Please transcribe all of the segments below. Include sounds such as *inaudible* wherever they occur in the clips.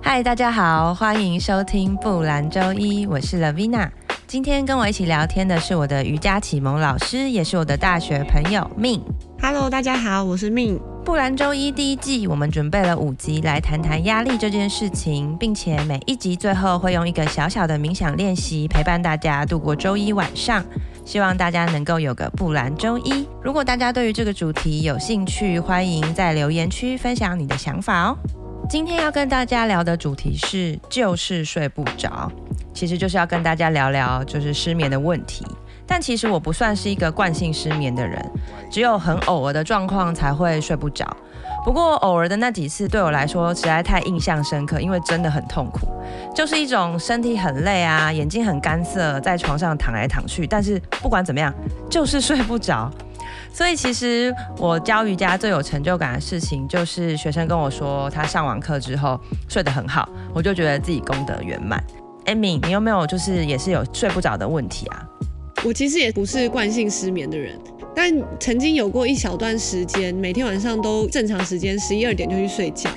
嗨，大家好，欢迎收听布兰周一，我是 Lavina。今天跟我一起聊天的是我的瑜伽启蒙老师，也是我的大学朋友 Min。Hello，大家好，我是 Min。不兰周一第一季，我们准备了五集来谈谈压力这件事情，并且每一集最后会用一个小小的冥想练习陪伴大家度过周一晚上。希望大家能够有个布兰周一。如果大家对于这个主题有兴趣，欢迎在留言区分享你的想法哦。今天要跟大家聊的主题是就是睡不着，其实就是要跟大家聊聊就是失眠的问题。但其实我不算是一个惯性失眠的人，只有很偶尔的状况才会睡不着。不过偶尔的那几次对我来说实在太印象深刻，因为真的很痛苦，就是一种身体很累啊，眼睛很干涩，在床上躺来躺去，但是不管怎么样就是睡不着。所以其实我教瑜伽最有成就感的事情，就是学生跟我说他上完课之后睡得很好，我就觉得自己功德圆满。Amy，你有没有就是也是有睡不着的问题啊？我其实也不是惯性失眠的人，但曾经有过一小段时间，每天晚上都正常时间十一二点就去睡觉。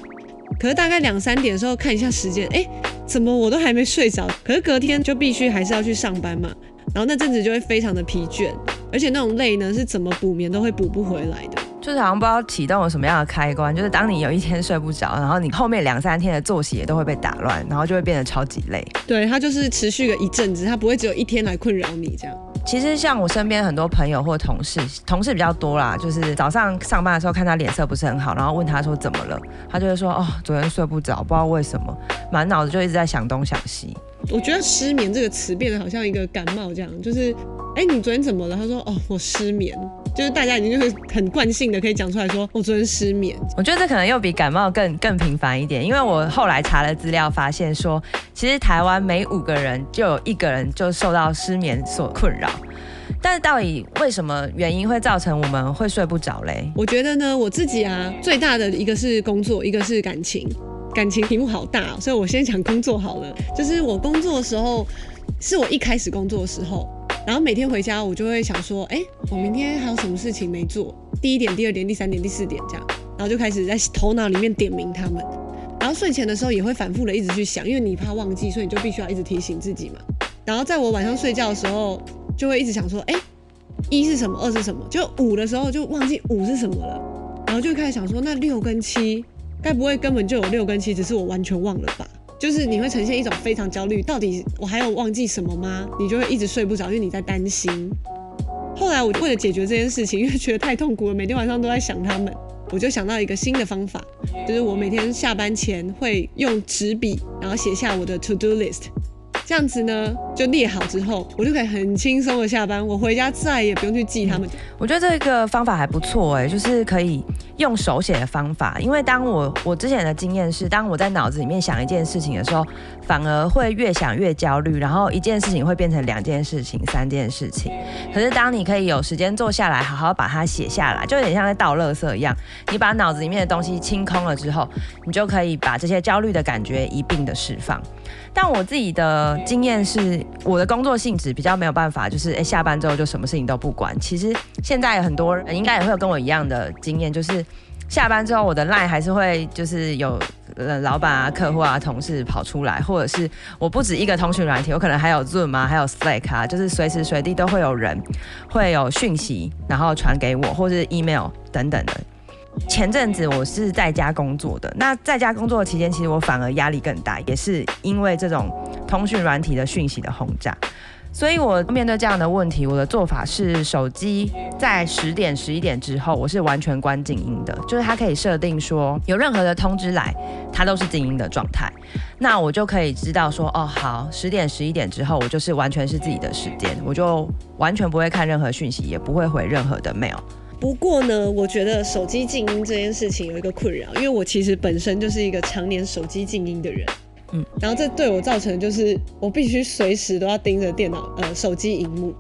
可是大概两三点的时候看一下时间，哎，怎么我都还没睡着？可是隔天就必须还是要去上班嘛，然后那阵子就会非常的疲倦，而且那种累呢是怎么补眠都会补不回来的。就是好像不知道启动了什么样的开关，就是当你有一天睡不着，然后你后面两三天的作息也都会被打乱，然后就会变得超级累。对，它就是持续个一阵子，它不会只有一天来困扰你这样。其实像我身边很多朋友或同事，同事比较多啦，就是早上上班的时候看他脸色不是很好，然后问他说怎么了，他就会说哦，昨天睡不着，不知道为什么，满脑子就一直在想东想西。我觉得失眠这个词变得好像一个感冒这样，就是哎，你昨天怎么了？他说哦，我失眠，就是大家已经就是很惯性的可以讲出来说我昨天失眠。我觉得这可能又比感冒更更频繁一点，因为我后来查了资料，发现说其实台湾每五个人就有一个人就受到失眠所困扰。但是到底为什么原因会造成我们会睡不着嘞？我觉得呢，我自己啊，最大的一个是工作，一个是感情。感情题目好大，所以我先讲工作好了。就是我工作的时候，是我一开始工作的时候，然后每天回家我就会想说，哎，我明天还有什么事情没做？第一点、第二点、第三点、第四点这样，然后就开始在头脑里面点名他们。然后睡前的时候也会反复的一直去想，因为你怕忘记，所以你就必须要一直提醒自己嘛。然后在我晚上睡觉的时候，就会一直想说，哎，一是什么？二是什么？就五的时候就忘记五是什么了，然后就开始想说，那六跟七。该不会根本就有六跟七，只是我完全忘了吧？就是你会呈现一种非常焦虑，到底我还有忘记什么吗？你就会一直睡不着，因为你在担心。后来我为了解决这件事情，因为觉得太痛苦了，每天晚上都在想他们，我就想到一个新的方法，就是我每天下班前会用纸笔，然后写下我的 to do list。这样子呢，就列好之后，我就可以很轻松的下班。我回家再也不用去记他们。我觉得这个方法还不错哎，就是可以用手写的方法。因为当我我之前的经验是，当我在脑子里面想一件事情的时候，反而会越想越焦虑，然后一件事情会变成两件事情、三件事情。可是当你可以有时间坐下来，好好把它写下来，就有点像在倒垃圾一样。你把脑子里面的东西清空了之后，你就可以把这些焦虑的感觉一并的释放。但我自己的经验是，我的工作性质比较没有办法，就是诶，下班之后就什么事情都不管。其实现在很多人应该也会有跟我一样的经验，就是下班之后我的 line 还是会就是有呃老板啊、客户啊、同事跑出来，或者是我不止一个通讯软体，我可能还有 Zoom 啊，还有 Slack 啊，就是随时随地都会有人会有讯息，然后传给我，或是 email 等等的。前阵子我是在家工作的，那在家工作的期间，其实我反而压力更大，也是因为这种通讯软体的讯息的轰炸。所以我面对这样的问题，我的做法是手机在十点、十一点之后，我是完全关静音的，就是它可以设定说有任何的通知来，它都是静音的状态。那我就可以知道说，哦，好，十点、十一点之后，我就是完全是自己的时间，我就完全不会看任何讯息，也不会回任何的 mail。不过呢，我觉得手机静音这件事情有一个困扰，因为我其实本身就是一个常年手机静音的人，嗯，然后这对我造成的就是我必须随时都要盯着电脑呃手机荧幕，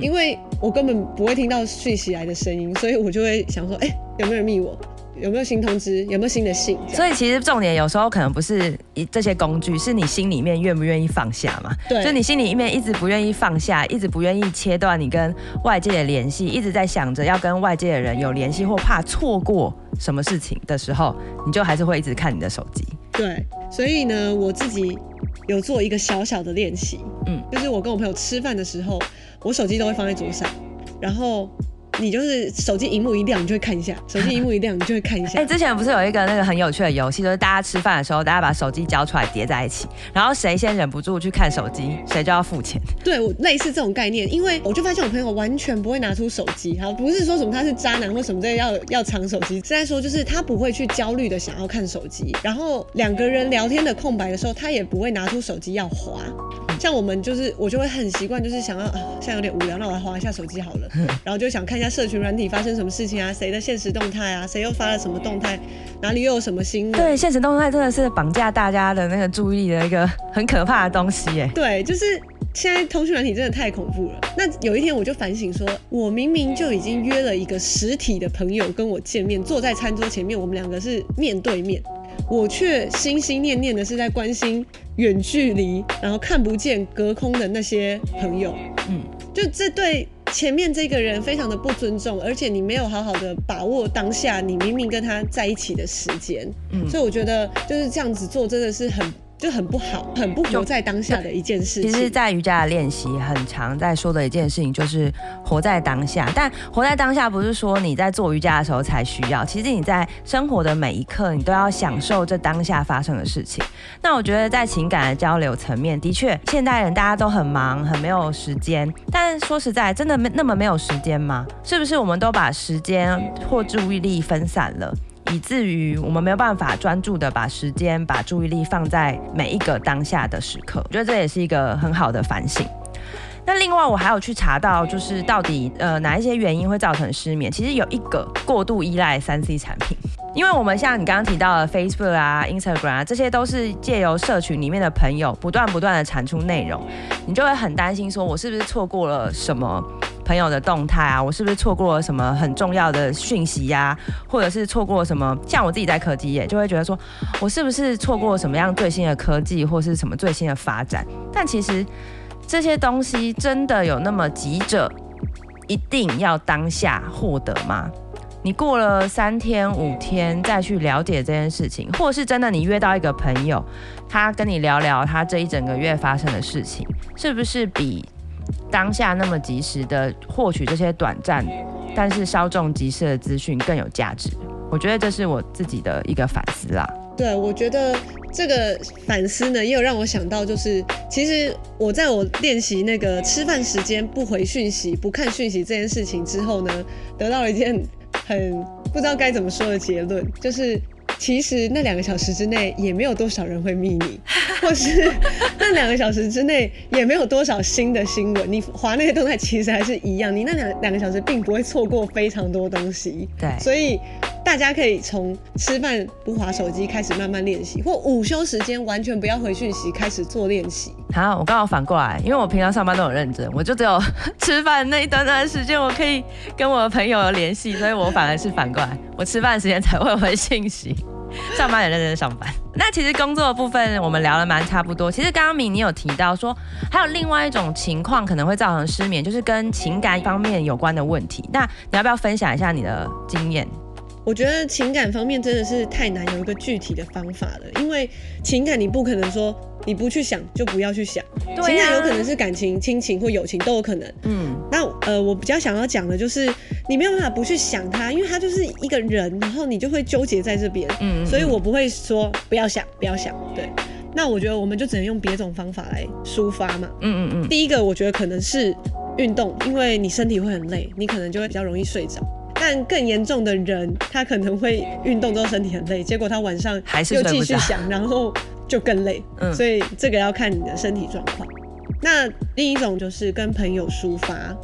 因为我根本不会听到讯息来的声音，所以我就会想说，哎，有没有人密我？有没有新通知，有没有新的信。所以其实重点有时候可能不是一这些工具，是你心里面愿不愿意放下嘛？对，就你心里面一直不愿意放下，一直不愿意切断你跟外界的联系，一直在想着要跟外界的人有联系，或怕错过什么事情的时候，你就还是会一直看你的手机。对，所以呢，我自己有做一个小小的练习，嗯，就是我跟我朋友吃饭的时候，我手机都会放在桌上，然后。你就是手机荧幕一亮，你就会看一下；手机荧幕一亮，你就会看一下。哎、欸，之前不是有一个那个很有趣的游戏，就是大家吃饭的时候，大家把手机交出来叠在一起，然后谁先忍不住去看手机，谁就要付钱。对，我类似这种概念，因为我就发现我朋友完全不会拿出手机，好，不是说什么他是渣男或什么这要要藏手机，是在说就是他不会去焦虑的想要看手机，然后两个人聊天的空白的时候，他也不会拿出手机要滑。像我们就是我就会很习惯，就是想要啊，现在有点无聊，那我来划一下手机好了，*laughs* 然后就想看一下社群软体发生什么事情啊，谁的现实动态啊，谁又发了什么动态，哪里又有什么新闻？对，现实动态真的是绑架大家的那个注意力的一个 *laughs* 很可怕的东西耶。对，就是现在通讯软体真的太恐怖了。那有一天我就反省说，我明明就已经约了一个实体的朋友跟我见面，坐在餐桌前面，我们两个是面对面。我却心心念念的是在关心远距离，然后看不见隔空的那些朋友，嗯，就这对前面这个人非常的不尊重，而且你没有好好的把握当下，你明明跟他在一起的时间，嗯，所以我觉得就是这样子做真的是很。就很不好，很不活在当下的一件事。其实，在瑜伽的练习很常在说的一件事情，就是活在当下。但活在当下不是说你在做瑜伽的时候才需要，其实你在生活的每一刻，你都要享受这当下发生的事情。那我觉得在情感的交流层面，的确，现代人大家都很忙，很没有时间。但说实在，真的没那么没有时间吗？是不是我们都把时间或注意力分散了？以至于我们没有办法专注的把时间、把注意力放在每一个当下的时刻，我觉得这也是一个很好的反省。那另外，我还有去查到，就是到底呃哪一些原因会造成失眠？其实有一个过度依赖三 C 产品，因为我们像你刚刚提到的 Facebook 啊、Instagram 啊，这些都是借由社群里面的朋友不断不断的产出内容，你就会很担心说，我是不是错过了什么？朋友的动态啊，我是不是错过了什么很重要的讯息呀、或者是错过了什么？像我自己在科技业，就会觉得说，我是不是错过了什么样最新的科技，或是什么最新的发展？但其实这些东西真的有那么急着一定要当下获得吗？你过了三天五天再去了解这件事情，或是真的你约到一个朋友，他跟你聊聊他这一整个月发生的事情，是不是比？当下那么及时的获取这些短暂但是稍纵即逝的资讯更有价值，我觉得这是我自己的一个反思啦。对，我觉得这个反思呢，也有让我想到，就是其实我在我练习那个吃饭时间不回讯息、不看讯息这件事情之后呢，得到了一件很不知道该怎么说的结论，就是。其实那两个小时之内也没有多少人会密你，或是 *laughs* 那两个小时之内也没有多少新的新闻。你划那些动态其实还是一样，你那两两个小时并不会错过非常多东西。对，所以大家可以从吃饭不滑手机开始慢慢练习，或午休时间完全不要回讯息开始做练习。好，我刚好反过来，因为我平常上班都很认真，我就只有 *laughs* 吃饭那一短短的时间我可以跟我的朋友有联系，所以我反而是反过来，我吃饭时间才会回信息。上班也认真上班。那其实工作的部分我们聊了蛮差不多。其实刚刚米你有提到说，还有另外一种情况可能会造成失眠，就是跟情感方面有关的问题。那你要不要分享一下你的经验？我觉得情感方面真的是太难有一个具体的方法了，因为情感你不可能说你不去想就不要去想，啊，情感有可能是感情、亲情或友情都有可能。嗯，那呃，我比较想要讲的就是你没有办法不去想他，因为他就是一个人，然后你就会纠结在这边。嗯，嗯，所以我不会说不要想，不要想。对，那我觉得我们就只能用别种方法来抒发嘛。嗯嗯嗯。第一个我觉得可能是运动，因为你身体会很累，你可能就会比较容易睡着。但更严重的人，他可能会运动之后身体很累，结果他晚上又继续想，然后就更累。*laughs* 嗯，所以这个要看你的身体状况。那另一种就是跟朋友抒发，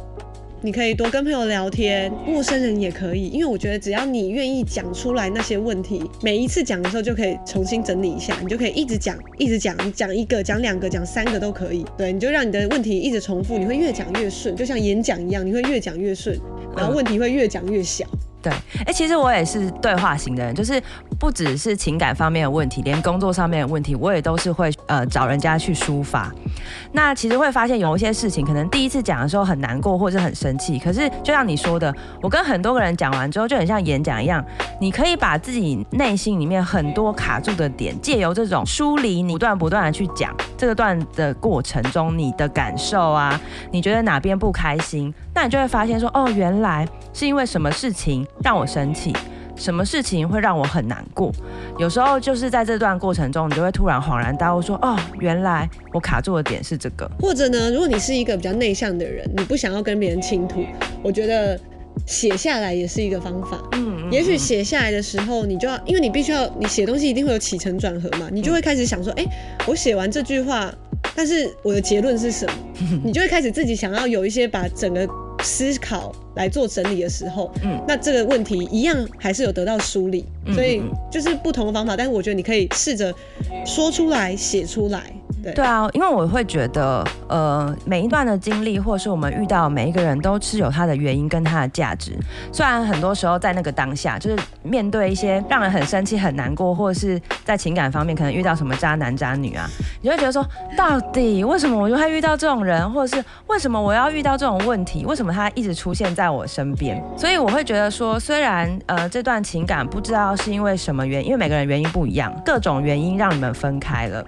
你可以多跟朋友聊天，陌生人也可以，因为我觉得只要你愿意讲出来那些问题，每一次讲的时候就可以重新整理一下，你就可以一直讲，一直讲，你讲一个，讲两个，讲三个都可以。对，你就让你的问题一直重复，你会越讲越顺，就像演讲一样，你会越讲越顺。然后问题会越讲越小，对，哎、欸，其实我也是对话型的人，就是不只是情感方面的问题，连工作上面的问题，我也都是会呃找人家去抒发。那其实会发现有一些事情，可能第一次讲的时候很难过或者很生气，可是就像你说的，我跟很多个人讲完之后，就很像演讲一样，你可以把自己内心里面很多卡住的点，借由这种梳理，你不断不断的去讲这个段的过程中，你的感受啊，你觉得哪边不开心，那你就会发现说，哦，原来是因为什么事情让我生气。什么事情会让我很难过？有时候就是在这段过程中，你就会突然恍然大悟，说：“哦，原来我卡住的点是这个。”或者呢，如果你是一个比较内向的人，你不想要跟别人倾吐，我觉得写下来也是一个方法。嗯，嗯，也许写下来的时候，你就要，因为你必须要，你写东西一定会有起承转合嘛，你就会开始想说：“哎、欸，我写完这句话，但是我的结论是什么？” *laughs* 你就会开始自己想要有一些把整个。思考来做整理的时候，嗯，那这个问题一样还是有得到梳理，嗯，所以就是不同的方法，但是我觉得你可以试着说出来，写出来。对，啊，因为我会觉得，呃，每一段的经历，或是我们遇到每一个人都是有他的原因跟他的价值。虽然很多时候在那个当下，就是面对一些让人很生气、很难过，或者是在情感方面可能遇到什么渣男渣女啊，你就会觉得说，到底为什么我就会遇到这种人，或者是为什么我要遇到这种问题？为什么他一直出现在我身边？所以我会觉得说，虽然呃这段情感不知道是因为什么原因，因为每个人原因不一样，各种原因让你们分开了。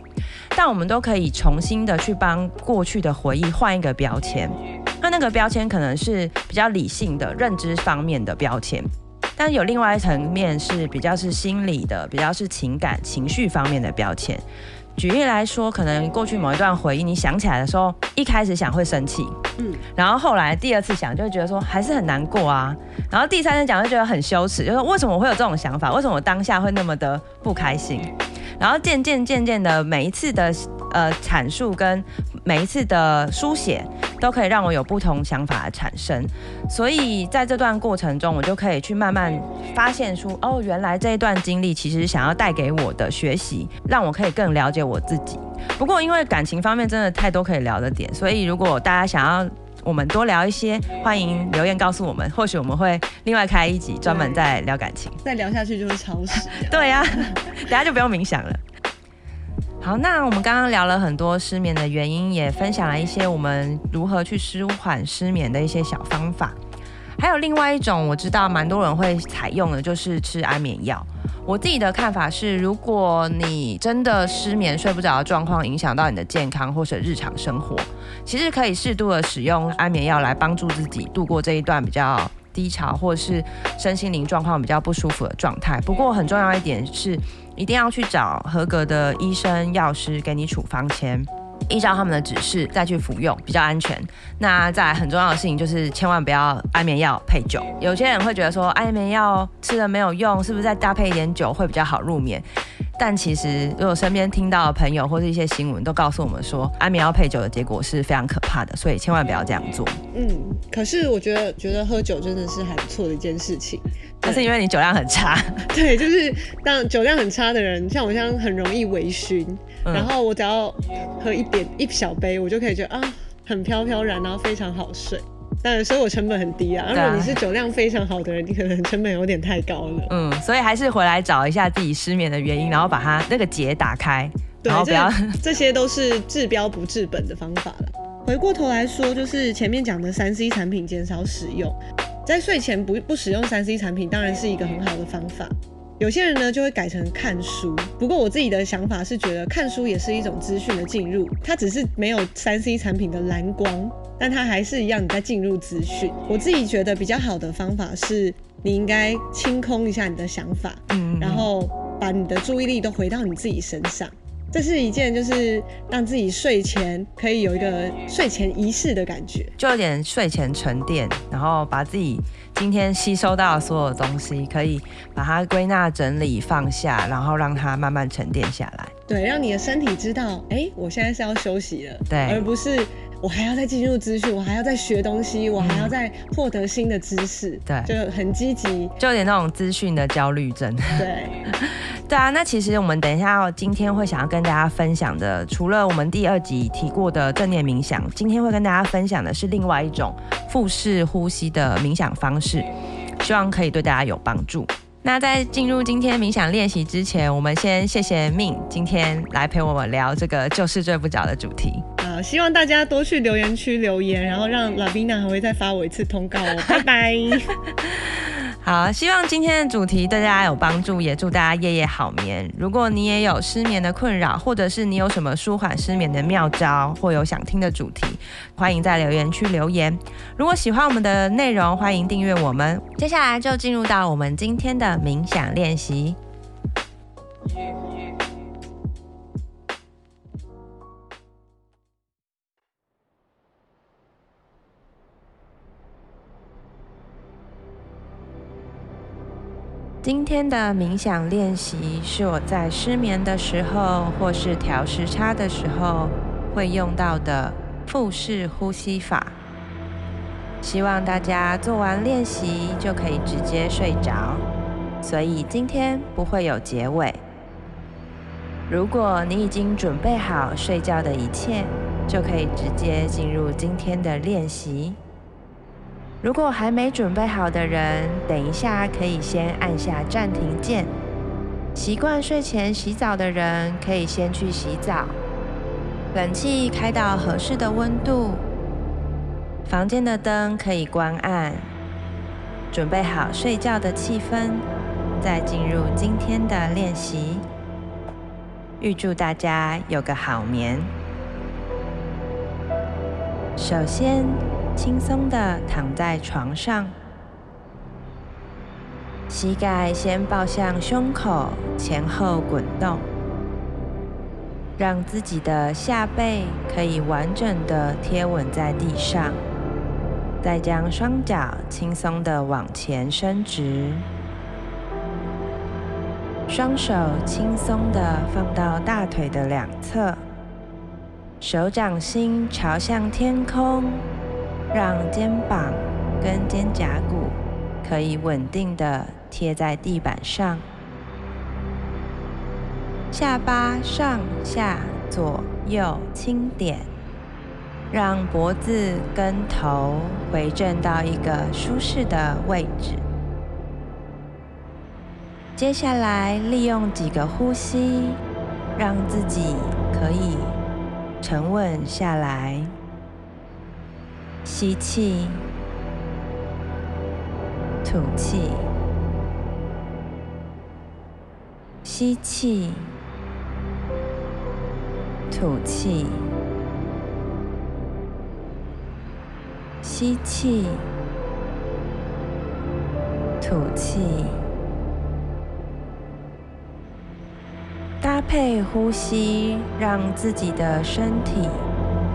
但我们都可以重新的去帮过去的回忆换一个标签，那那个标签可能是比较理性的认知方面的标签，但有另外一层面是比较是心理的，比较是情感情绪方面的标签。举例来说，可能过去某一段回忆，你想起来的时候，一开始想会生气，嗯，然后后来第二次想就会觉得说还是很难过啊，然后第三次讲就觉得很羞耻，就是为什么我会有这种想法？为什么我当下会那么的不开心？然后渐渐渐渐的，每一次的呃阐述跟每一次的书写，都可以让我有不同想法的产生。所以在这段过程中，我就可以去慢慢发现出，哦，原来这一段经历其实想要带给我的学习，让我可以更了解我自己。不过因为感情方面真的太多可以聊的点，所以如果大家想要我们多聊一些，欢迎留言告诉我们，或许我们会另外开一集专门再聊感情。再聊下去就是超时。对呀、啊，*laughs* 等下就不用冥想了。好，那我们刚刚聊了很多失眠的原因，也分享了一些我们如何去舒缓失眠的一些小方法。还有另外一种，我知道蛮多人会采用的，就是吃安眠药。我自己的看法是，如果你真的失眠睡不着的状况影响到你的健康或者日常生活，其实可以适度的使用安眠药来帮助自己度过这一段比较低潮或是身心灵状况比较不舒服的状态。不过很重要一点是，一定要去找合格的医生、药师给你处方签。依照他们的指示再去服用比较安全。那再来很重要的事情就是千万不要安眠药配酒。有些人会觉得说安眠药吃了没有用，是不是再搭配一点酒会比较好入眠？但其实如果身边听到的朋友或是一些新闻都告诉我们说安眠药配酒的结果是非常可怕的，所以千万不要这样做。嗯，可是我觉得觉得喝酒真的是还不错的一件事情。那是因为你酒量很差。*laughs* 对，就是当酒量很差的人，像我这样很容易微醺。嗯、然后我只要喝一点一小杯，我就可以觉得啊，很飘飘然，然后非常好睡。当然，所以我成本很低啊。如果你是酒量非常好的人，你可能成本有点太高了。嗯，所以还是回来找一下自己失眠的原因，然后把它那个结打开。对，然后不要这，这些都是治标不治本的方法了。回过头来说，就是前面讲的三 C 产品减少使用，在睡前不不使用三 C 产品，当然是一个很好的方法。有些人呢就会改成看书，不过我自己的想法是觉得看书也是一种资讯的进入，它只是没有三 C 产品的蓝光，但它还是一样你在进入资讯。我自己觉得比较好的方法是，你应该清空一下你的想法，嗯，然后把你的注意力都回到你自己身上。这是一件就是让自己睡前可以有一个睡前仪式的感觉，就有点睡前沉淀，然后把自己今天吸收到的所有东西，可以把它归纳整理放下，然后让它慢慢沉淀下来。对，让你的身体知道，哎，我现在是要休息了，对，而不是。我还要再进入资讯，我还要再学东西，我还要再获得新的知识，对，就很积极，就有点那种资讯的焦虑症。对，*laughs* 对啊。那其实我们等一下今天会想要跟大家分享的，除了我们第二集提过的正念冥想，今天会跟大家分享的是另外一种腹式呼吸的冥想方式。希望可以对大家有帮助。那在进入今天冥想练习之前，我们先谢谢 Min 今天来陪我们聊这个就是睡不着的主题。好，希望大家多去留言区留言，然后让 Lavina 还会再发我一次通告哦。拜拜。*laughs* 好，希望今天的主题对大家有帮助，也祝大家夜夜好眠。如果你也有失眠的困扰，或者是你有什么舒缓失眠的妙招，或有想听的主题，欢迎在留言区留言。如果喜欢我们的内容，欢迎订阅我们。接下来就进入到我们今天的冥想练习。今天的冥想练习是我在失眠的时候，或是调时差的时候会用到的腹式呼吸法。希望大家做完练习就可以直接睡着，所以今天不会有结尾。如果你已经准备好睡觉的一切，就可以直接进入今天的练习。如果还没准备好的人，等一下可以先按下暂停键。习惯睡前洗澡的人，可以先去洗澡。冷气开到合适的温度，房间的灯可以关暗，准备好睡觉的气氛，再进入今天的练习。预祝大家有个好眠。首先，轻松地躺在床上，膝盖先抱向胸口，前后滚动，让自己的下背可以完整地贴稳在地上。再将双脚轻松地往前伸直，双手轻松地放到大腿的两侧，手掌心朝向天空。让肩膀跟肩胛骨可以稳定的贴在地板上，下巴上下左右轻点，让脖子跟头回正到一个舒适的位置。接下来利用几个呼吸，让自己可以沉稳下来。吸气，吐气，吸气，吐气，吸气，吐气，搭配呼吸，让自己的身体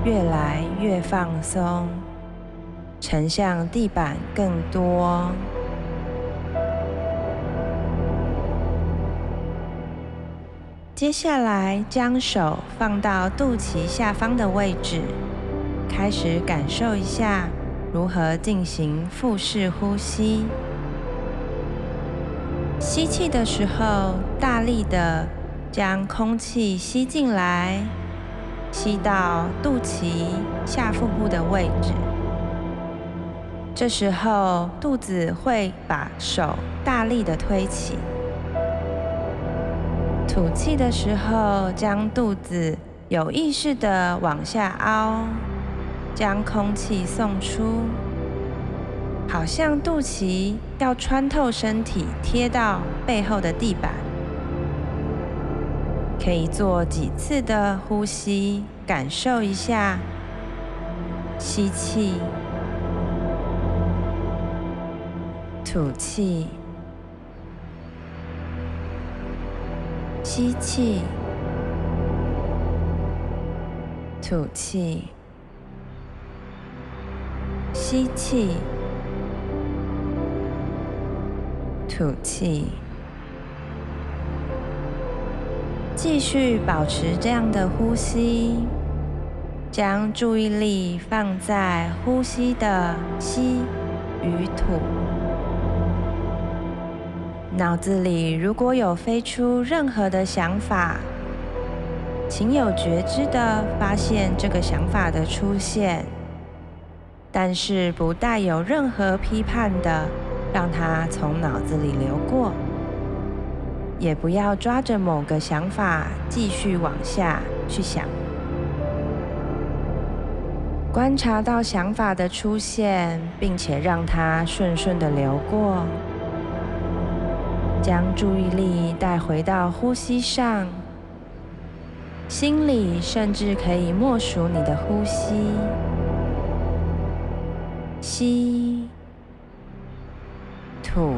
越来越放松。沉向地板更多。接下来，将手放到肚脐下方的位置，开始感受一下如何进行腹式呼吸。吸气的时候，大力的将空气吸进来，吸到肚脐下腹部的位置。这时候，肚子会把手大力的推起。吐气的时候，将肚子有意识的往下凹，将空气送出，好像肚脐要穿透身体，贴到背后的地板。可以做几次的呼吸，感受一下。吸气。吐气，吸气，吐气，吸气，吐气，继续保持这样的呼吸，将注意力放在呼吸的吸与吐。脑子里如果有飞出任何的想法，请有觉知的发现这个想法的出现，但是不带有任何批判的让它从脑子里流过，也不要抓着某个想法继续往下去想。观察到想法的出现，并且让它顺顺的流过，将注意力带回到呼吸上，心里甚至可以默数你的呼吸，吸，吐，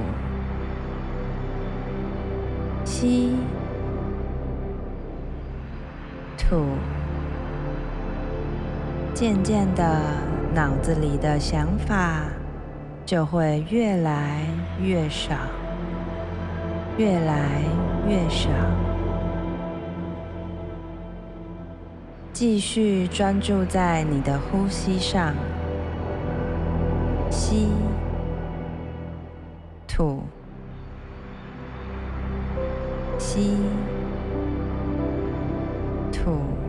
吸，吐。渐渐的，脑子里的想法就会越来越少，越来越少。继续专注在你的呼吸上，吸，吐，吸，吐。